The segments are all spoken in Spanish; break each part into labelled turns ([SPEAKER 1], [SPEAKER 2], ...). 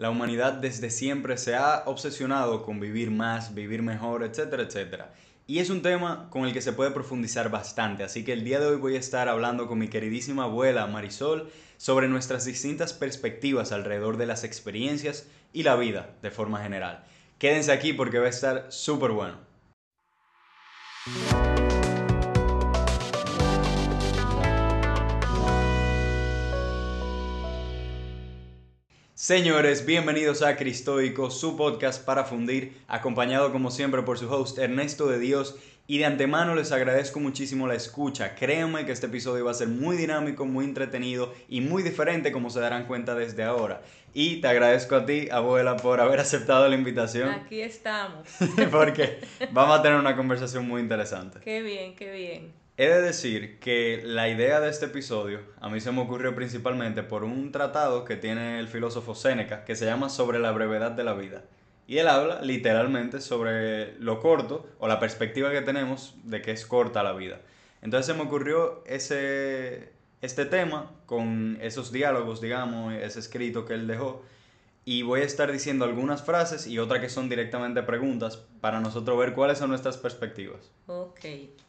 [SPEAKER 1] la humanidad desde siempre se ha obsesionado con vivir más, vivir mejor, etcétera, etcétera. Y es un tema con el que se puede profundizar bastante, así que el día de hoy voy a estar hablando con mi queridísima abuela Marisol sobre nuestras distintas perspectivas alrededor de las experiencias y la vida de forma general. Quédense aquí porque va a estar súper bueno. Señores, bienvenidos a Cristoico, su podcast para fundir, acompañado como siempre por su host Ernesto de Dios. Y de antemano les agradezco muchísimo la escucha. Créanme que este episodio va a ser muy dinámico, muy entretenido y muy diferente como se darán cuenta desde ahora. Y te agradezco a ti, abuela, por haber aceptado la invitación.
[SPEAKER 2] Aquí estamos.
[SPEAKER 1] Porque vamos a tener una conversación muy interesante.
[SPEAKER 2] Qué bien, qué bien.
[SPEAKER 1] He de decir que la idea de este episodio a mí se me ocurrió principalmente por un tratado que tiene el filósofo Séneca que se llama Sobre la brevedad de la vida. Y él habla literalmente sobre lo corto o la perspectiva que tenemos de que es corta la vida. Entonces se me ocurrió ese, este tema con esos diálogos, digamos, ese escrito que él dejó. Y voy a estar diciendo algunas frases y otras que son directamente preguntas para nosotros ver cuáles son nuestras perspectivas.
[SPEAKER 2] Ok.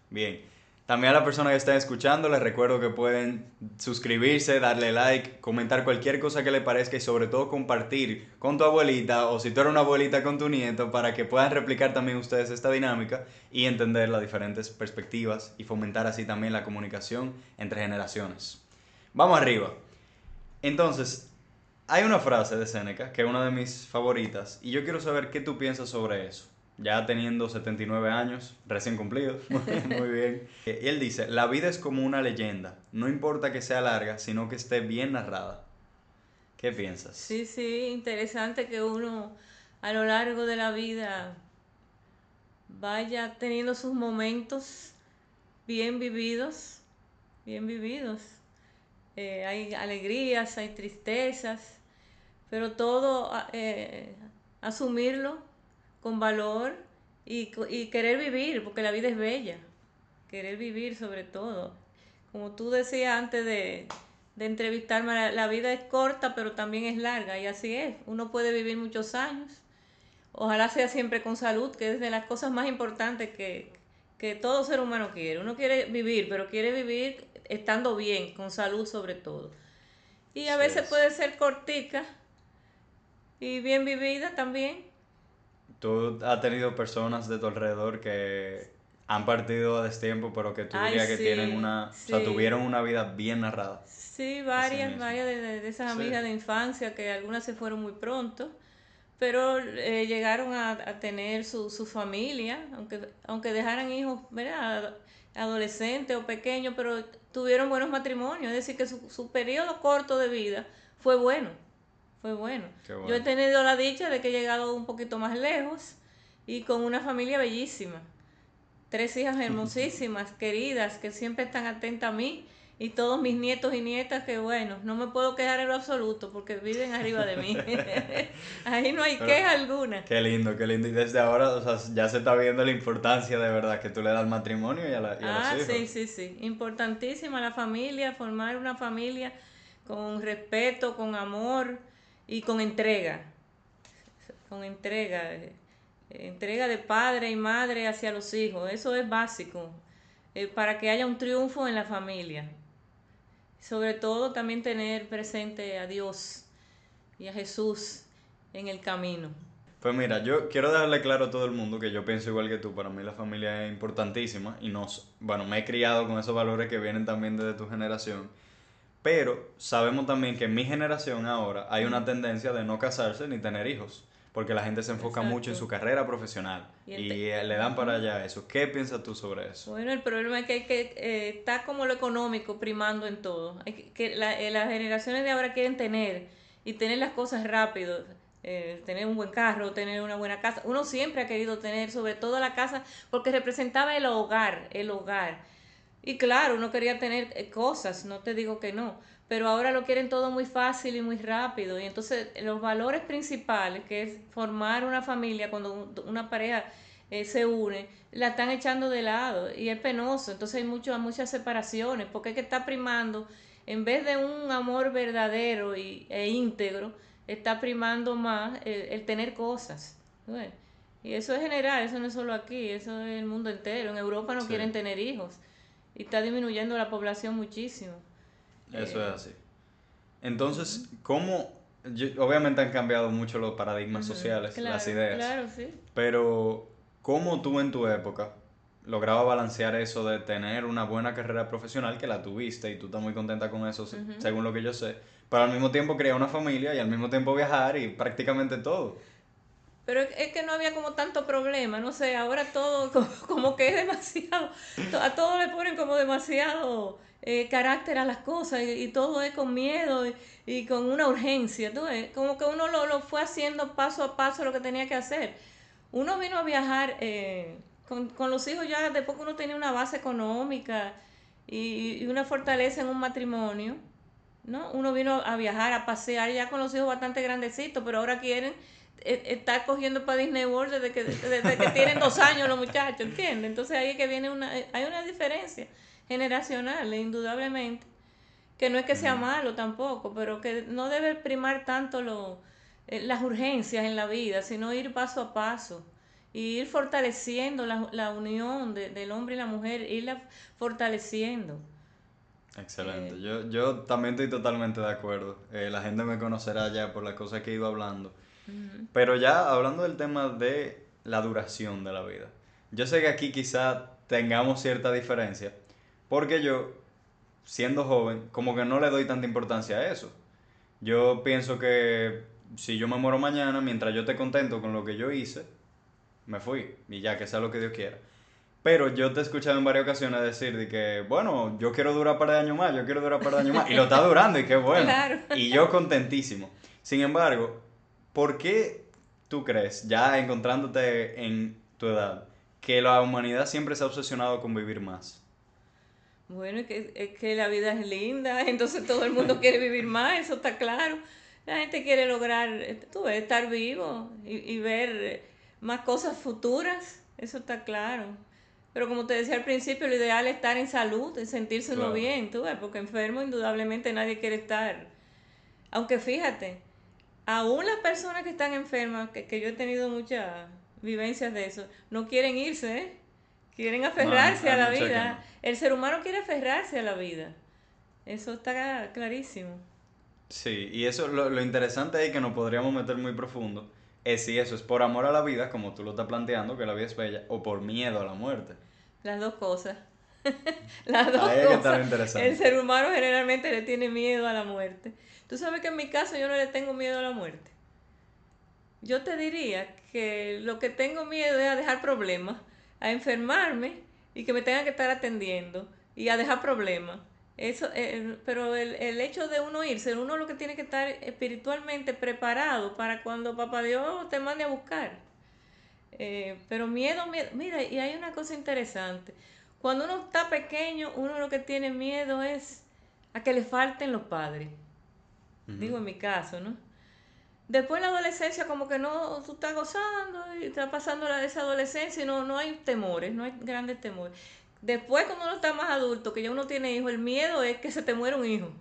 [SPEAKER 1] Bien. También a la persona que está escuchando les recuerdo que pueden suscribirse, darle like, comentar cualquier cosa que le parezca y sobre todo compartir con tu abuelita o si tú eres una abuelita con tu nieto para que puedan replicar también ustedes esta dinámica y entender las diferentes perspectivas y fomentar así también la comunicación entre generaciones. Vamos arriba. Entonces, hay una frase de Seneca que es una de mis favoritas y yo quiero saber qué tú piensas sobre eso ya teniendo 79 años, recién cumplidos, muy bien. Y él dice, la vida es como una leyenda, no importa que sea larga, sino que esté bien narrada. ¿Qué piensas?
[SPEAKER 2] Sí, sí, interesante que uno a lo largo de la vida vaya teniendo sus momentos bien vividos, bien vividos. Eh, hay alegrías, hay tristezas, pero todo eh, asumirlo con valor y, y, querer vivir, porque la vida es bella, querer vivir sobre todo. Como tú decías antes de, de entrevistarme, la, vida es corta, pero también es larga, y así es. Uno puede vivir muchos años. Ojalá sea siempre con salud, que es de las cosas más importantes que, que todo ser humano quiere. Uno quiere vivir, pero quiere vivir estando bien, con salud sobre todo. Y a veces puede ser cortica y bien vivida también
[SPEAKER 1] tú has tenido personas de tu alrededor que han partido a destiempo, pero que tú dirías que tienen una, o sea, tuvieron una vida bien narrada.
[SPEAKER 2] Sí, varias, varias de, esas amigas de infancia, que algunas se fueron muy pronto, pero eh, llegaron a, tener su, su, familia, aunque, aunque dejaran hijos, ¿verdad? adolescentes o pequeños, pero tuvieron buenos matrimonios, es decir, que su, su periodo corto de vida fue bueno fue bueno. Yo he tenido la dicha de que he llegado un poquito más lejos y con una familia bellísima. Tres hijas hermosísimas, queridas, que siempre están atentas a mí y todos mis nietos y nietas que bueno, no me puedo quejar en lo absoluto porque viven arriba de mí. Ahí no hay queja alguna.
[SPEAKER 1] Qué lindo, qué lindo. Y desde ahora, o sea, ya se está viendo la importancia de verdad que tú le das matrimonio y a, la,
[SPEAKER 2] ah,
[SPEAKER 1] los hijos.
[SPEAKER 2] sí, sí, sí. Importantísima la familia, formar una familia con respeto, con amor y con entrega, con entrega, entrega de padre y madre hacia los hijos, eso es básico, eh, para que haya un triunfo en la familia. Sobre todo también tener presente a Dios y a Jesús en el camino.
[SPEAKER 1] Pues mira, yo quiero dejarle claro a todo el mundo que yo pienso igual que tú, para mí la familia es importantísima y nos, bueno, me he criado con esos valores que vienen también desde tu generación pero sabemos también que en mi generación ahora hay una tendencia de no casarse ni tener hijos, porque la gente se enfoca mucho en su carrera profesional y, eh, le dan para allá eso. ¿Qué piensas tú sobre eso?
[SPEAKER 2] Bueno, el problema es que, que eh, está como lo económico primando en todo. Que, eh, las generaciones de ahora quieren tener y tener las cosas rápido. tener un buen carro, tener una buena casa. Uno siempre ha querido tener, sobre todo la casa, porque representaba el hogar, el hogar. Y claro, uno quería tener eh, cosas, no te digo que no, pero ahora lo quieren todo muy fácil y muy rápido. Y entonces los valores principales, que es formar una familia cuando una pareja eh, se une, la están echando de lado y es penoso. Entonces hay mucho, muchas separaciones, porque es que está primando, en vez de un amor verdadero y, e íntegro, está primando más el, tener cosas. Y eso es general, eso no es solo aquí, eso es el mundo entero. En Europa no quieren tener hijos y está disminuyendo la población muchísimo.
[SPEAKER 1] Eso es así. Entonces, ¿cómo obviamente han cambiado mucho los paradigmas sociales, las ideas.
[SPEAKER 2] Claro, sí.
[SPEAKER 1] Pero, ¿cómo tú en tu época lograbas balancear eso de tener una buena carrera profesional que la tuviste y tú estás muy contenta con eso, según lo que yo sé, pero al mismo tiempo crear una familia y al mismo tiempo viajar y prácticamente todo?
[SPEAKER 2] Pero es que no había como tanto problema, no sé, ahora todo como, que es demasiado, a todo le ponen como demasiado eh, carácter a las cosas y, todo es con miedo y, con una urgencia, ¿tú como que uno lo, lo, fue haciendo paso a paso lo que tenía que hacer. Uno vino a viajar eh, con, con, los hijos ya después que uno tenía una base económica y, y una fortaleza en un matrimonio, ¿no? Uno vino a viajar, a pasear ya con los hijos bastante grandecitos, pero ahora quieren e, estar cogiendo para Disney World desde que, desde que tienen dos años los muchachos, ¿entiendes? Entonces ahí es que viene una, hay una diferencia generacional, indudablemente, que no es que sea malo tampoco, pero que no debe primar tanto lo, eh, las urgencias en la vida, sino ir paso a paso y ir fortaleciendo la, la unión de, del hombre y la mujer, irla fortaleciendo.
[SPEAKER 1] Excelente, eh, yo, yo también estoy totalmente de acuerdo. Eh, la gente me conocerá ya por las cosas que he ido hablando. Pero ya hablando del tema de la duración de la vida, yo sé que aquí quizá tengamos cierta diferencia, porque yo, siendo joven, como que no le doy tanta importancia a eso. Yo pienso que si yo me muero mañana, mientras yo esté contento con lo que yo hice, me fui y ya que sea lo que Dios quiera. Pero yo te he escuchado en varias ocasiones decir de que, bueno, yo quiero durar para de años más, yo quiero durar para de años más. Y lo está durando y qué bueno. Y yo contentísimo. Sin embargo, ¿Por qué tú crees, ya encontrándote en tu edad, que la humanidad siempre se ha obsesionado con vivir más?
[SPEAKER 2] Bueno, es que, es que la vida es linda, entonces todo el mundo quiere vivir más, eso está claro. La gente quiere lograr, tú ves, estar vivo y, ver más cosas futuras, eso está claro. Pero como te decía al principio, lo ideal es estar en salud, en sentirse uno bien, tú ves, porque enfermo indudablemente nadie quiere estar. Aunque fíjate, aún las personas que están enfermas, que, yo he tenido muchas vivencias de eso, no quieren irse, ¿eh? quieren aferrarse a la vida. El ser humano quiere aferrarse a la vida. Eso está clarísimo.
[SPEAKER 1] Sí, y eso lo, lo interesante es que nos podríamos meter muy profundo. Es si eso es por amor a la vida, como tú lo estás planteando, que la vida es bella, o por miedo a la muerte.
[SPEAKER 2] Las dos cosas. Las dos cosas. El ser humano generalmente le tiene miedo a la muerte. Tú sabes que en mi caso yo no le tengo miedo a la muerte. Yo te diría que lo que tengo miedo es a dejar problemas, a enfermarme y que me tengan que estar atendiendo y a dejar problemas. Eso, eh, pero el, el, hecho de uno irse, uno lo que tiene que estar espiritualmente preparado para cuando papá Dios te mande a buscar. Eh, pero miedo, miedo, mira, y hay una cosa interesante. Cuando uno está pequeño, uno lo que tiene miedo es a que le falten los padres. Digo en mi caso, ¿no? Después la adolescencia como que no, tú estás gozando y estás pasando la, esa adolescencia y no, no hay temores, no hay grandes temores. Después cuando uno está más adulto, que ya uno tiene hijos, el miedo es que se te muera un hijo.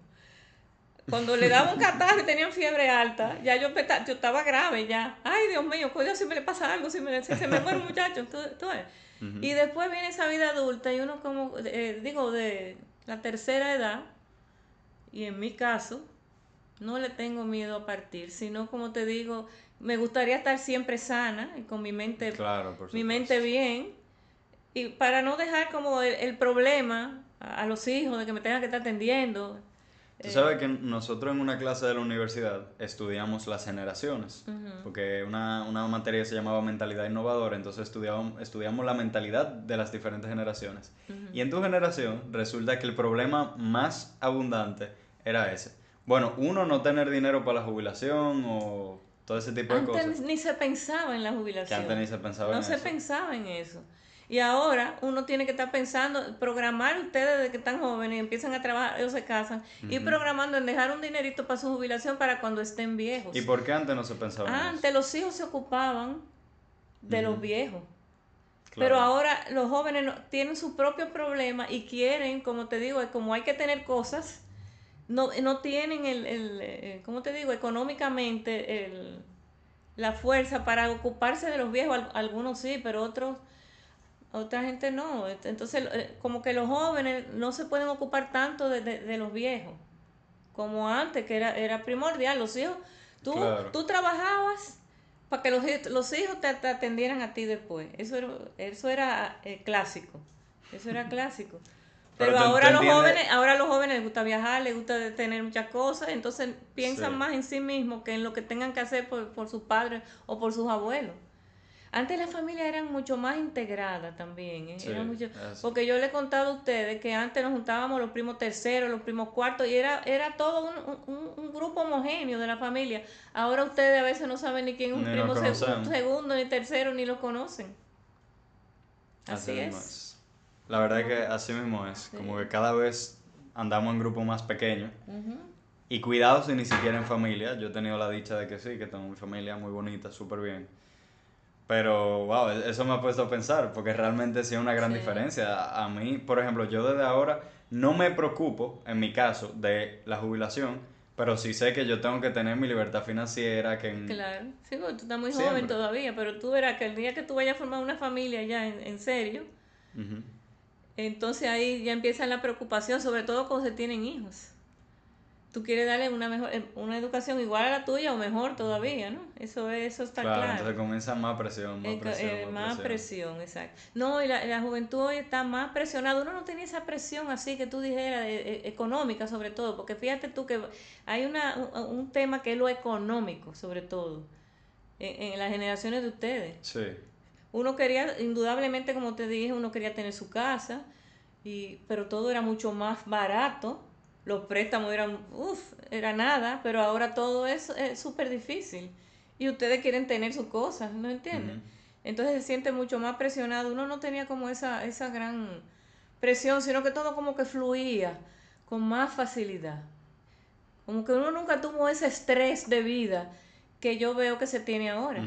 [SPEAKER 2] Cuando le daba un catarro y tenían fiebre alta, ya yo, yo estaba grave ya. Ay, Dios mío, cuidado si me le pasa algo, si, me, se me muere un muchacho. Y después viene esa vida adulta y uno como, eh, digo, de la tercera edad, y en mi caso, no le tengo miedo a partir, sino como te digo, me gustaría estar siempre sana y con mi mente, mi mente bien, y para no dejar como el, problema a, los hijos de que me tengan que estar atendiendo.
[SPEAKER 1] Tú sabes que nosotros en una clase de la universidad estudiamos las generaciones, porque una, una materia se llamaba mentalidad innovadora, entonces estudiamos, estudiamos la mentalidad de las diferentes generaciones. Y en tu generación resulta que el problema más abundante era ese bueno, uno, no tener dinero para la jubilación o todo ese tipo de cosas.
[SPEAKER 2] Antes ni se pensaba en la jubilación.
[SPEAKER 1] antes ni se pensaba
[SPEAKER 2] en
[SPEAKER 1] eso.
[SPEAKER 2] No se pensaba en eso. Y ahora uno tiene que estar pensando, programar ustedes desde que están jóvenes y empiezan a trabajar, ellos se casan, y programando en dejar un dinerito para su jubilación para cuando estén viejos.
[SPEAKER 1] ¿Y por qué antes no se pensaba en
[SPEAKER 2] eso? Antes los hijos se ocupaban de los viejos. Pero ahora los jóvenes tienen su propio problema y quieren, como te digo, como hay que tener cosas, no, no tienen el, el, eh, ¿cómo te digo? Económicamente el, la fuerza para ocuparse de los viejos. Algunos sí, pero otros, otra gente no. Entonces, eh, como que los jóvenes no se pueden ocupar tanto de, de, los viejos como antes, que era, era primordial. Los hijos, tú, tú trabajabas para que los, los hijos te, atendieran a ti después. Eso era, eso era eh, clásico. Eso era clásico. Pero, ahora los jóvenes, ahora los jóvenes les gusta viajar, les gusta tener muchas cosas, entonces piensan más en sí mismos que en lo que tengan que hacer por, por sus padres o por sus abuelos. Antes las familias eran mucho más integradas también, ¿eh? porque yo le he contado a ustedes que antes nos juntábamos los primos terceros, los primos cuartos, y era, era todo un, un, grupo homogéneo de la familia. Ahora ustedes a veces no saben ni quién es un primo segundo, ni tercero, ni lo conocen. Así, es.
[SPEAKER 1] La verdad es que así mismo es, como que cada vez andamos en grupos más pequeños. Y cuidado si ni siquiera en familia. Yo he tenido la dicha de que sí, que tengo mi familia muy bonita, súper bien. Pero, wow, e-, eso me ha puesto a pensar, porque realmente sí es una gran diferencia. A mí, por ejemplo, yo desde ahora no me preocupo, en mi caso, de la jubilación, pero sí sé que yo tengo que tener mi libertad financiera. que
[SPEAKER 2] Claro, sí, porque tú estás muy joven todavía, pero tú verás que el día que tú vayas a formar una familia ya en, en serio, entonces ahí ya empieza la preocupación, sobre todo cuando se tienen hijos. Tú quieres darle una mejor eh, una educación igual a la tuya o mejor todavía, ¿no? Eso eso está claro. claro.
[SPEAKER 1] Entonces comienza más presión, más presión.
[SPEAKER 2] Eh, más, presión. exacto. No, y la, la, juventud hoy está más presionada. Uno no tenía esa presión así que tú dijeras, eh, económica sobre todo, porque fíjate tú que hay una, un, tema que es lo económico sobre todo en, en las generaciones de ustedes.
[SPEAKER 1] Sí.
[SPEAKER 2] Uno quería, indudablemente, como te dije, uno quería tener su casa, y, pero todo era mucho más barato. Los préstamos eran, uff, era nada, pero ahora todo es súper difícil. Y ustedes quieren tener sus cosas, ¿no entienden? Entonces se siente mucho más presionado. Uno no tenía como esa, esa gran presión, sino que todo como que fluía con más facilidad. Como que uno nunca tuvo ese estrés de vida que yo veo que se tiene ahora.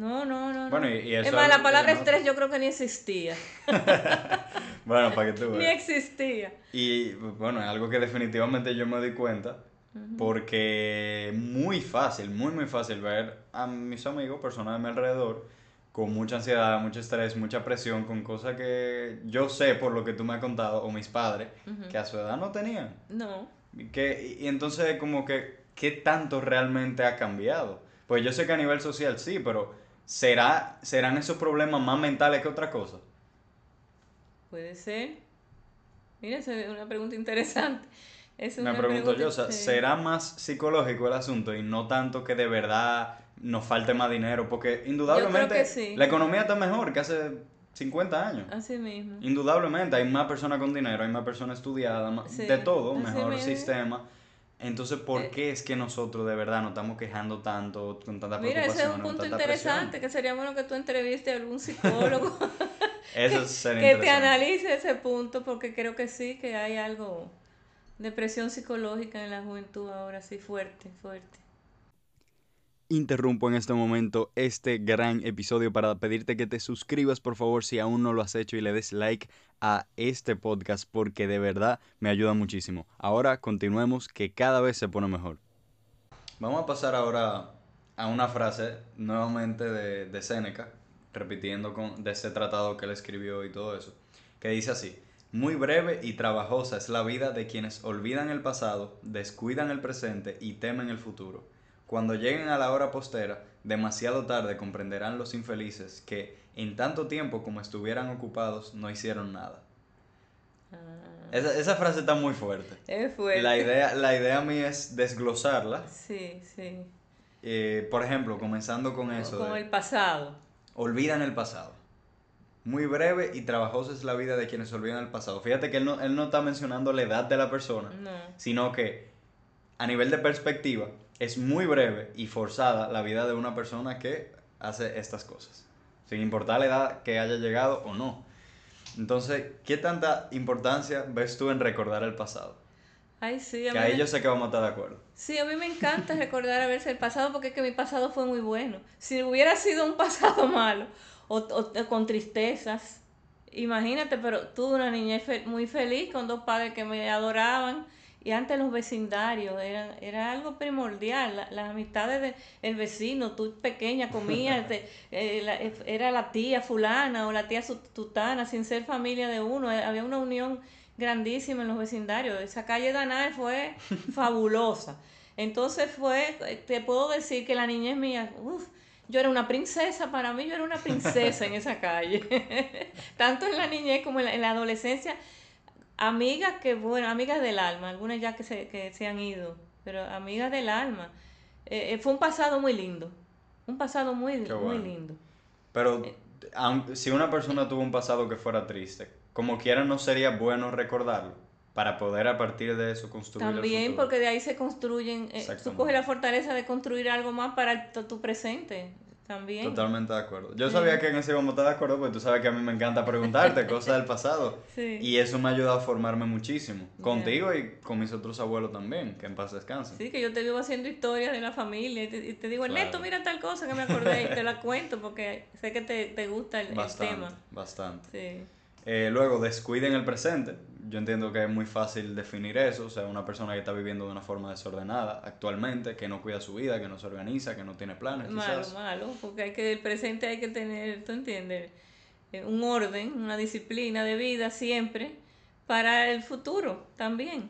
[SPEAKER 2] No, no, no.
[SPEAKER 1] Bueno, y, eso
[SPEAKER 2] es más, la palabra estrés yo creo que ni existía.
[SPEAKER 1] bueno, para que tú veas.
[SPEAKER 2] Ni existía.
[SPEAKER 1] Y bueno, es algo que definitivamente yo me di cuenta. Porque muy fácil, muy, muy fácil ver a mis amigos, personas de mi alrededor, con mucha ansiedad, mucho estrés, mucha presión, con cosas que yo sé por lo que tú me has contado, o mis padres, que a su edad no tenían.
[SPEAKER 2] No.
[SPEAKER 1] Que, y entonces, como que, ¿qué tanto realmente ha cambiado? Pues yo sé que a nivel social sí, pero ¿será, ¿serán esos problemas más mentales que otra cosa?
[SPEAKER 2] Puede ser. Mira, es una pregunta interesante. Es
[SPEAKER 1] Me pregunto yo, o sea, ¿será más psicológico el asunto y no tanto que de verdad nos falte más dinero? Porque indudablemente la economía está mejor que hace 50 años.
[SPEAKER 2] Así mismo.
[SPEAKER 1] Indudablemente hay más personas con dinero, hay más personas estudiadas, de todo, mejor sistema. Entonces, ¿por eh, qué es que nosotros de verdad nos estamos quejando tanto, con tanta
[SPEAKER 2] Mira, ese es un punto interesante, que sería bueno que tú entrevistes a algún psicólogo.
[SPEAKER 1] Eso
[SPEAKER 2] que, que te analice ese punto, porque creo que sí, que hay algo de presión psicológica en la juventud ahora, sí, fuerte, fuerte.
[SPEAKER 1] Interrumpo en este momento este gran episodio para pedirte que te suscribas por favor si aún no lo has hecho y le des like a este podcast porque de verdad me ayuda muchísimo. Ahora continuemos que cada vez se pone mejor. Vamos a pasar ahora a una frase nuevamente de, de Séneca, repitiendo con, de ese tratado que él escribió y todo eso, que dice así. Muy breve y trabajosa es la vida de quienes olvidan el pasado, descuidan el presente y temen el futuro cuando lleguen a la hora postera, demasiado tarde comprenderán los infelices que, en tanto tiempo como estuvieran ocupados, no hicieron nada. Ah. Esa, frase está muy fuerte.
[SPEAKER 2] Es fuerte.
[SPEAKER 1] La idea, la idea mía es desglosarla.
[SPEAKER 2] Sí, sí.
[SPEAKER 1] Eh, por ejemplo, comenzando con eso.
[SPEAKER 2] Con el pasado.
[SPEAKER 1] Olvidan el pasado. Muy breve y trabajosa es la vida de quienes olvidan el pasado. Fíjate que él no, él no está mencionando la edad de la persona, sino que a nivel de perspectiva, es muy breve y forzada la vida de una persona que hace estas cosas, sin importar la edad que haya llegado o no. Entonces, ¿qué tanta importancia ves tú en recordar el pasado?
[SPEAKER 2] Ay, sí,
[SPEAKER 1] a que ahí yo sé que vamos a estar de acuerdo.
[SPEAKER 2] Sí, a mí me encanta recordar a veces el pasado porque es que mi pasado fue muy bueno. Si hubiera sido un pasado malo o, con tristezas, imagínate, pero tuve una niña muy feliz con dos padres que me adoraban Y antes los vecindarios eran, era algo primordial, las amistades del vecino, tú pequeña comías, eh, eh, era la tía fulana o la tía tutana, sin ser familia de uno, eh, había una unión grandísima en los vecindarios. Esa calle Danae fue fabulosa. Entonces fue, te puedo decir que la niñez mía, uff, yo era una princesa, para mí yo era una princesa en esa calle. Tanto en la niñez como en la, adolescencia. Amigas que, bueno, amigas del alma, algunas ya que se, que se han ido, pero amigas del alma. Eh, eh, fue un pasado muy lindo, un pasado muy, muy lindo.
[SPEAKER 1] Pero si una persona tuvo un pasado que fuera triste, como quiera no sería bueno recordarlo para poder a partir de eso construir
[SPEAKER 2] También porque de ahí se construyen, eh, tú coges la fortaleza de construir algo más para tu presente. También.
[SPEAKER 1] Totalmente de acuerdo. Yo sabía que en ese íbamos a estar de acuerdo porque tú sabes que a mí me encanta preguntarte cosas del pasado. Y eso me ha ayudado a formarme muchísimo. Contigo y con mis otros abuelos también, que en paz descansen.
[SPEAKER 2] Sí, que yo te vivo haciendo historias de la familia y te, digo, Ernesto, mira tal cosa que me acordé y te la cuento porque sé que te, te gusta el,
[SPEAKER 1] bastante,
[SPEAKER 2] tema.
[SPEAKER 1] Bastante. Sí. Eh, luego, descuiden el presente. Yo entiendo que es muy fácil definir eso. O sea, una persona que está viviendo de una forma desordenada actualmente, que no cuida su vida, que no se organiza, que no tiene planes.
[SPEAKER 2] Malo, malo, porque hay que, el presente hay que tener, ¿tú entiendes? Eh, un orden, una disciplina de vida siempre para el futuro también.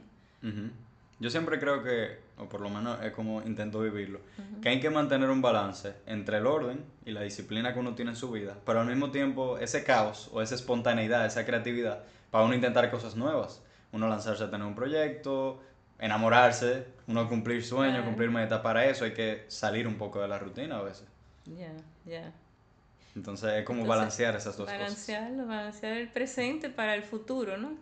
[SPEAKER 1] Yo siempre creo que, o por lo menos es como intento vivirlo, que hay que mantener un balance entre el orden y la disciplina que uno tiene en su vida, pero al mismo tiempo ese caos o esa espontaneidad, esa creatividad, para uno intentar cosas nuevas, uno lanzarse a tener un proyecto, enamorarse, uno cumplir sueños, cumplir metas, para eso hay que salir un poco de la rutina a veces.
[SPEAKER 2] Ya, ya.
[SPEAKER 1] Entonces es como balancear esas dos
[SPEAKER 2] cosas. Balancearlo, balancear el presente para el futuro, ¿no?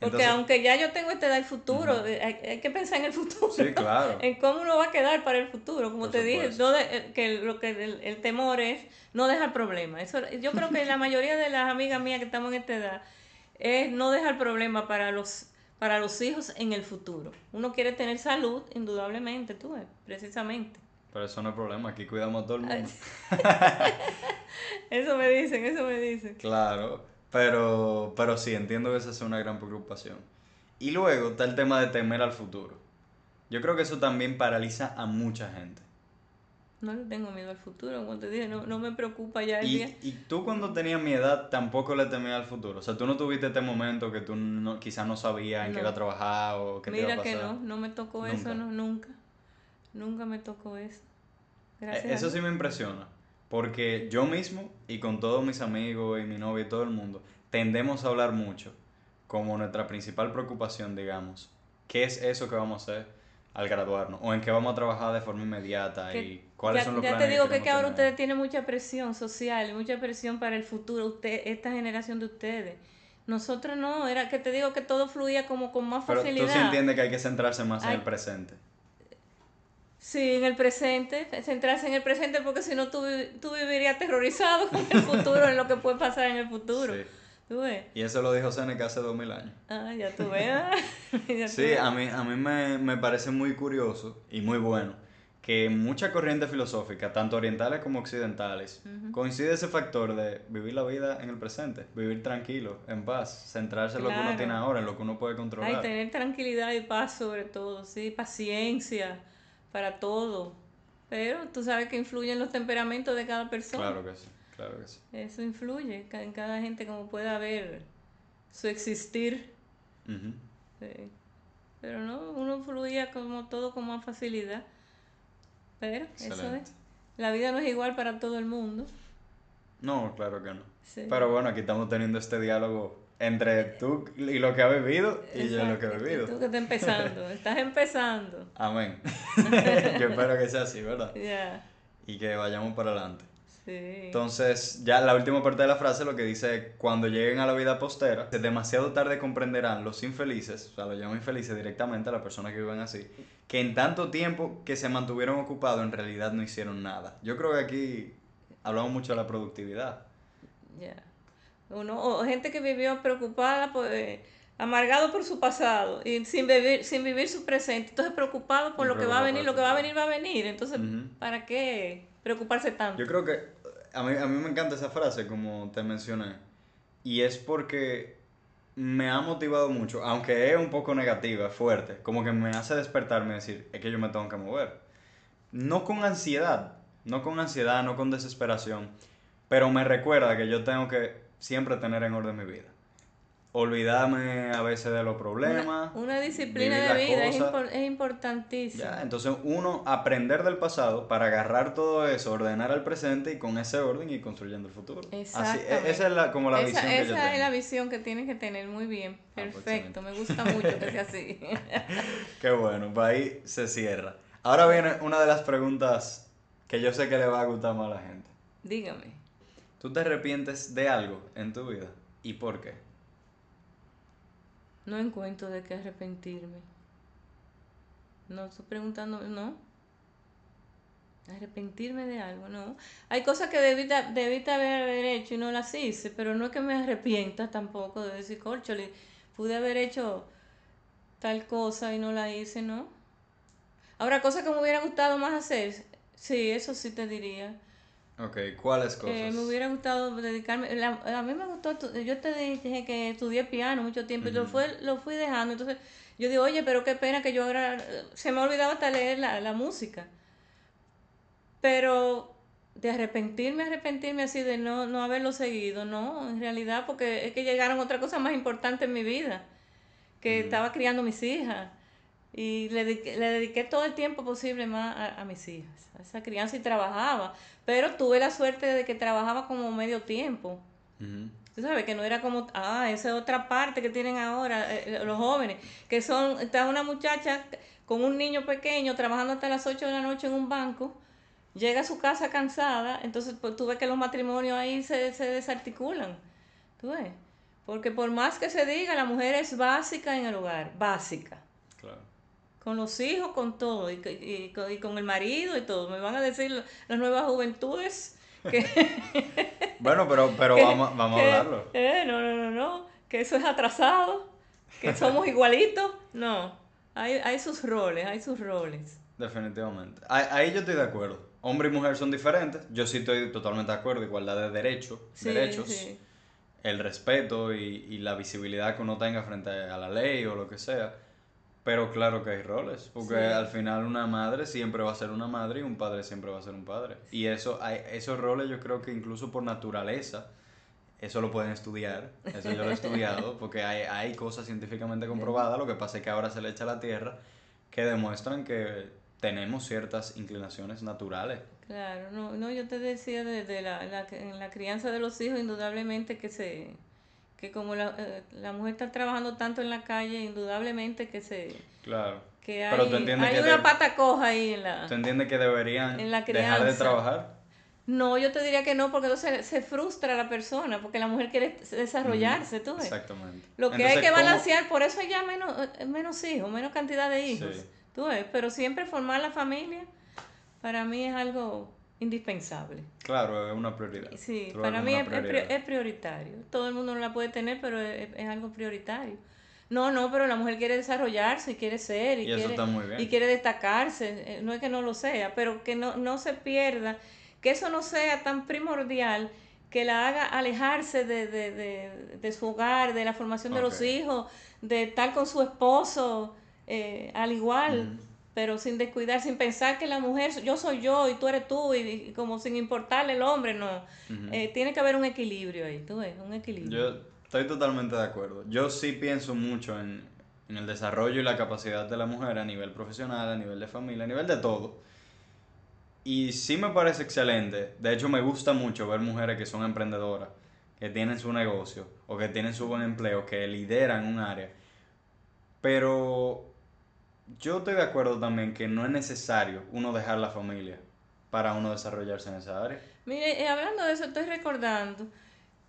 [SPEAKER 2] Porque aunque ya yo tengo esta edad del futuro, eh, hay, que pensar en el futuro.
[SPEAKER 1] Sí, claro.
[SPEAKER 2] en cómo uno va a quedar para el futuro. Como te dije, eh, que lo que el, temor es no dejar problema. Eso, yo creo que la mayoría de las amigas mías que estamos en esta edad es no dejar problema para los para los hijos en el futuro. Uno quiere tener salud, indudablemente, tú ves, precisamente.
[SPEAKER 1] Pero eso no es problema, aquí cuidamos a todo el mundo.
[SPEAKER 2] eso me dicen, eso me dicen.
[SPEAKER 1] Claro. Pero, pero sí, entiendo que esa es una gran preocupación. Y luego está el tema de temer al futuro. Yo creo que eso también paraliza a mucha gente.
[SPEAKER 2] No le tengo miedo al futuro, como te dije, no, me preocupa ya el
[SPEAKER 1] y,
[SPEAKER 2] día.
[SPEAKER 1] Y tú cuando tenías mi edad tampoco le temías al futuro. O sea, tú no tuviste este momento que tú no, quizás no sabías en qué iba a trabajar o qué te iba a pasar.
[SPEAKER 2] Mira que no, no me tocó eso, no, nunca. Nunca me tocó eso.
[SPEAKER 1] Gracias eso sí me impresiona. Porque yo mismo y con todos mis amigos y mi novia y todo el mundo, tendemos a hablar mucho como nuestra principal preocupación, digamos, ¿qué es eso que vamos a hacer al graduarnos? ¿O en qué vamos a trabajar de forma inmediata? ¿Y cuáles son los
[SPEAKER 2] ya te digo que, que ahora ustedes tienen mucha presión social, mucha presión para el futuro, usted, esta generación de ustedes. Nosotros no, era que te digo que todo fluía como con más facilidad. Pero
[SPEAKER 1] tú sí entiendes que hay que centrarse más en el presente.
[SPEAKER 2] Sí, en el presente, centrarse en el presente porque si no tú, tú vivirías aterrorizado con el futuro, en lo que puede pasar en el futuro. Sí. ¿Tú ves?
[SPEAKER 1] Y eso lo dijo Seneca hace dos mil años.
[SPEAKER 2] Ah, ya tú ves.
[SPEAKER 1] sí, a mí, a mí me, me, parece muy curioso y muy bueno que muchas corrientes filosóficas, tanto orientales como occidentales, coincide ese factor de vivir la vida en el presente, vivir tranquilo, en paz, centrarse en lo que uno tiene ahora, en lo que uno puede controlar.
[SPEAKER 2] Ay, tener tranquilidad y paz sobre todo, sí, paciencia para todo. Pero tú sabes que influyen los temperamentos de cada persona.
[SPEAKER 1] Claro que sí, claro que sí.
[SPEAKER 2] Eso influye en cada gente como pueda ver su existir. Pero no, uno fluía como todo con más facilidad. Pero eso es. La vida no es igual para todo el mundo.
[SPEAKER 1] No, claro que no. Pero bueno, aquí estamos teniendo este diálogo entre tú y lo que ha vivido y yo lo que he vivido.
[SPEAKER 2] Tú que estás empezando, estás empezando.
[SPEAKER 1] Amén. yo espero que sea así, ¿verdad? Ya. Y que vayamos para adelante.
[SPEAKER 2] Sí.
[SPEAKER 1] Entonces, ya la última parte de la frase lo que dice, cuando lleguen a la vida postera, demasiado tarde comprenderán los infelices, o sea, lo llamo infelices directamente a las personas que viven así, que en tanto tiempo que se mantuvieron ocupados en realidad no hicieron nada. Yo creo que aquí hablamos mucho de la productividad.
[SPEAKER 2] Ya o gente que vivió preocupada, pues, amargado por su pasado y sin vivir, sin vivir su presente, entonces preocupado por lo que va a venir, lo que va a venir va a venir, entonces, ¿para qué preocuparse tanto?
[SPEAKER 1] Yo creo que a mí, a mí me encanta esa frase, como te mencioné, y es porque me ha motivado mucho, aunque es un poco negativa, fuerte, como que me hace despertarme y decir, es que yo me tengo que mover. No con ansiedad, no con ansiedad, no con desesperación, pero me recuerda que yo tengo que siempre tener en orden mi vida olvidarme a veces de los problemas.
[SPEAKER 2] Una, disciplina de vida es, es, importantísima.
[SPEAKER 1] entonces uno aprender del pasado para agarrar todo eso, ordenar el presente y con ese orden ir construyendo el futuro. Así, e, esa es la, como la visión que
[SPEAKER 2] Esa es la visión que tienes que tener, muy bien, ah, pues, perfecto, me gusta mucho que sea así.
[SPEAKER 1] Qué bueno, pues ahí se cierra. Ahora viene una de las preguntas que yo sé que le va a gustar más a la gente.
[SPEAKER 2] Dígame.
[SPEAKER 1] ¿Tú te arrepientes de algo en tu vida? ¿Y por qué?
[SPEAKER 2] No encuentro de qué arrepentirme. No estoy preguntando, no. Arrepentirme de algo, no. Hay cosas que debí, debí haber hecho y no las hice, pero no es que me arrepienta tampoco de decir, corchole, pude haber hecho tal cosa y no la hice, ¿no? Ahora, cosas que me hubiera gustado más hacer, sí, eso sí te diría.
[SPEAKER 1] Ok, ¿cuáles cosas?
[SPEAKER 2] me hubiera gustado dedicarme, a mí me gustó, yo te dije que estudié piano mucho tiempo y lo, fue, lo fui dejando, entonces yo digo, oye, pero qué pena que yo ahora, se me ha olvidado hasta leer la, la música, pero de arrepentirme, arrepentirme así de no, no haberlo seguido, no, en realidad porque es que llegaron otras cosas más importantes en mi vida, que estaba criando mis hijas y le dediqué, le dediqué todo el tiempo posible más a, mis hijas, a esa crianza y trabajaba. Pero tuve la suerte de que trabajaba como medio tiempo. Tú sabes que no era como, ah, esa es otra parte que tienen ahora eh, eh, los jóvenes, que son, está una muchacha con un niño pequeño trabajando hasta las 8 de la noche en un banco, llega a su casa cansada, entonces pues, tú ves que los matrimonios ahí se, se desarticulan. ¿Tú ves? Porque por más que se diga, la mujer es básica en el hogar, básica. Con los hijos, con todo, y, y, con el marido y todo. Me van a decir las nuevas juventudes que...
[SPEAKER 1] bueno, pero, pero vamos, vamos a hablarlo.
[SPEAKER 2] Eh, no, no, no, no, que eso es atrasado, que somos igualitos. No, hay, hay sus roles, hay sus roles.
[SPEAKER 1] Definitivamente. Ahí, yo estoy de acuerdo. Hombre y mujer son diferentes. Yo sí estoy totalmente de acuerdo. Igualdad de derechos, derechos. El respeto y, y la visibilidad que uno tenga frente a la ley o lo que sea pero claro que hay roles, porque al final una madre siempre va a ser una madre y un padre siempre va a ser un padre. Y eso, hay, esos roles yo creo que incluso por naturaleza, eso lo pueden estudiar, eso yo lo he estudiado, porque hay, hay cosas científicamente comprobadas, lo que pasa es que ahora se le echa a la tierra, que demuestran que tenemos ciertas inclinaciones naturales.
[SPEAKER 2] Claro, no, no yo te decía desde la, la, en la crianza de los hijos, indudablemente que se que como la, eh, la, mujer está trabajando tanto en la calle, indudablemente que se...
[SPEAKER 1] Claro.
[SPEAKER 2] Que hay, hay una pata coja ahí en la...
[SPEAKER 1] ¿Tú entiendes que deberían dejar de trabajar?
[SPEAKER 2] No, yo te diría que no, porque entonces se frustra la persona, porque la mujer quiere desarrollarse, tú ves.
[SPEAKER 1] Exactamente.
[SPEAKER 2] Lo que hay que balancear, por eso hay ya menos, eh, menos hijos, menos cantidad de hijos, tú ves, pero siempre formar la familia, para mí es algo indispensable.
[SPEAKER 1] Claro, es una prioridad.
[SPEAKER 2] Sí, para mí es, prioritario. Todo el mundo no la puede tener, pero es, algo prioritario. No, no, pero la mujer quiere desarrollarse y quiere ser y, quiere, y quiere destacarse. Eh, no es que no lo sea, pero que no, no se pierda, que eso no sea tan primordial que la haga alejarse de, de, de, de su hogar, de la formación de los hijos, de estar con su esposo eh, al igual pero sin descuidar, sin pensar que la mujer, yo soy yo y tú eres tú, y, como sin importarle el hombre, no. Eh, tiene que haber un equilibrio ahí, tú ves, un equilibrio.
[SPEAKER 1] Yo estoy totalmente de acuerdo. Yo sí pienso mucho en, en el desarrollo y la capacidad de la mujer a nivel profesional, a nivel de familia, a nivel de todo. Y sí me parece excelente. De hecho, me gusta mucho ver mujeres que son emprendedoras, que tienen su negocio o que tienen su buen empleo, que lideran un área. Pero yo estoy de acuerdo también que no es necesario uno dejar la familia para uno desarrollarse en esa área.
[SPEAKER 2] Mire, eh, hablando de eso, estoy recordando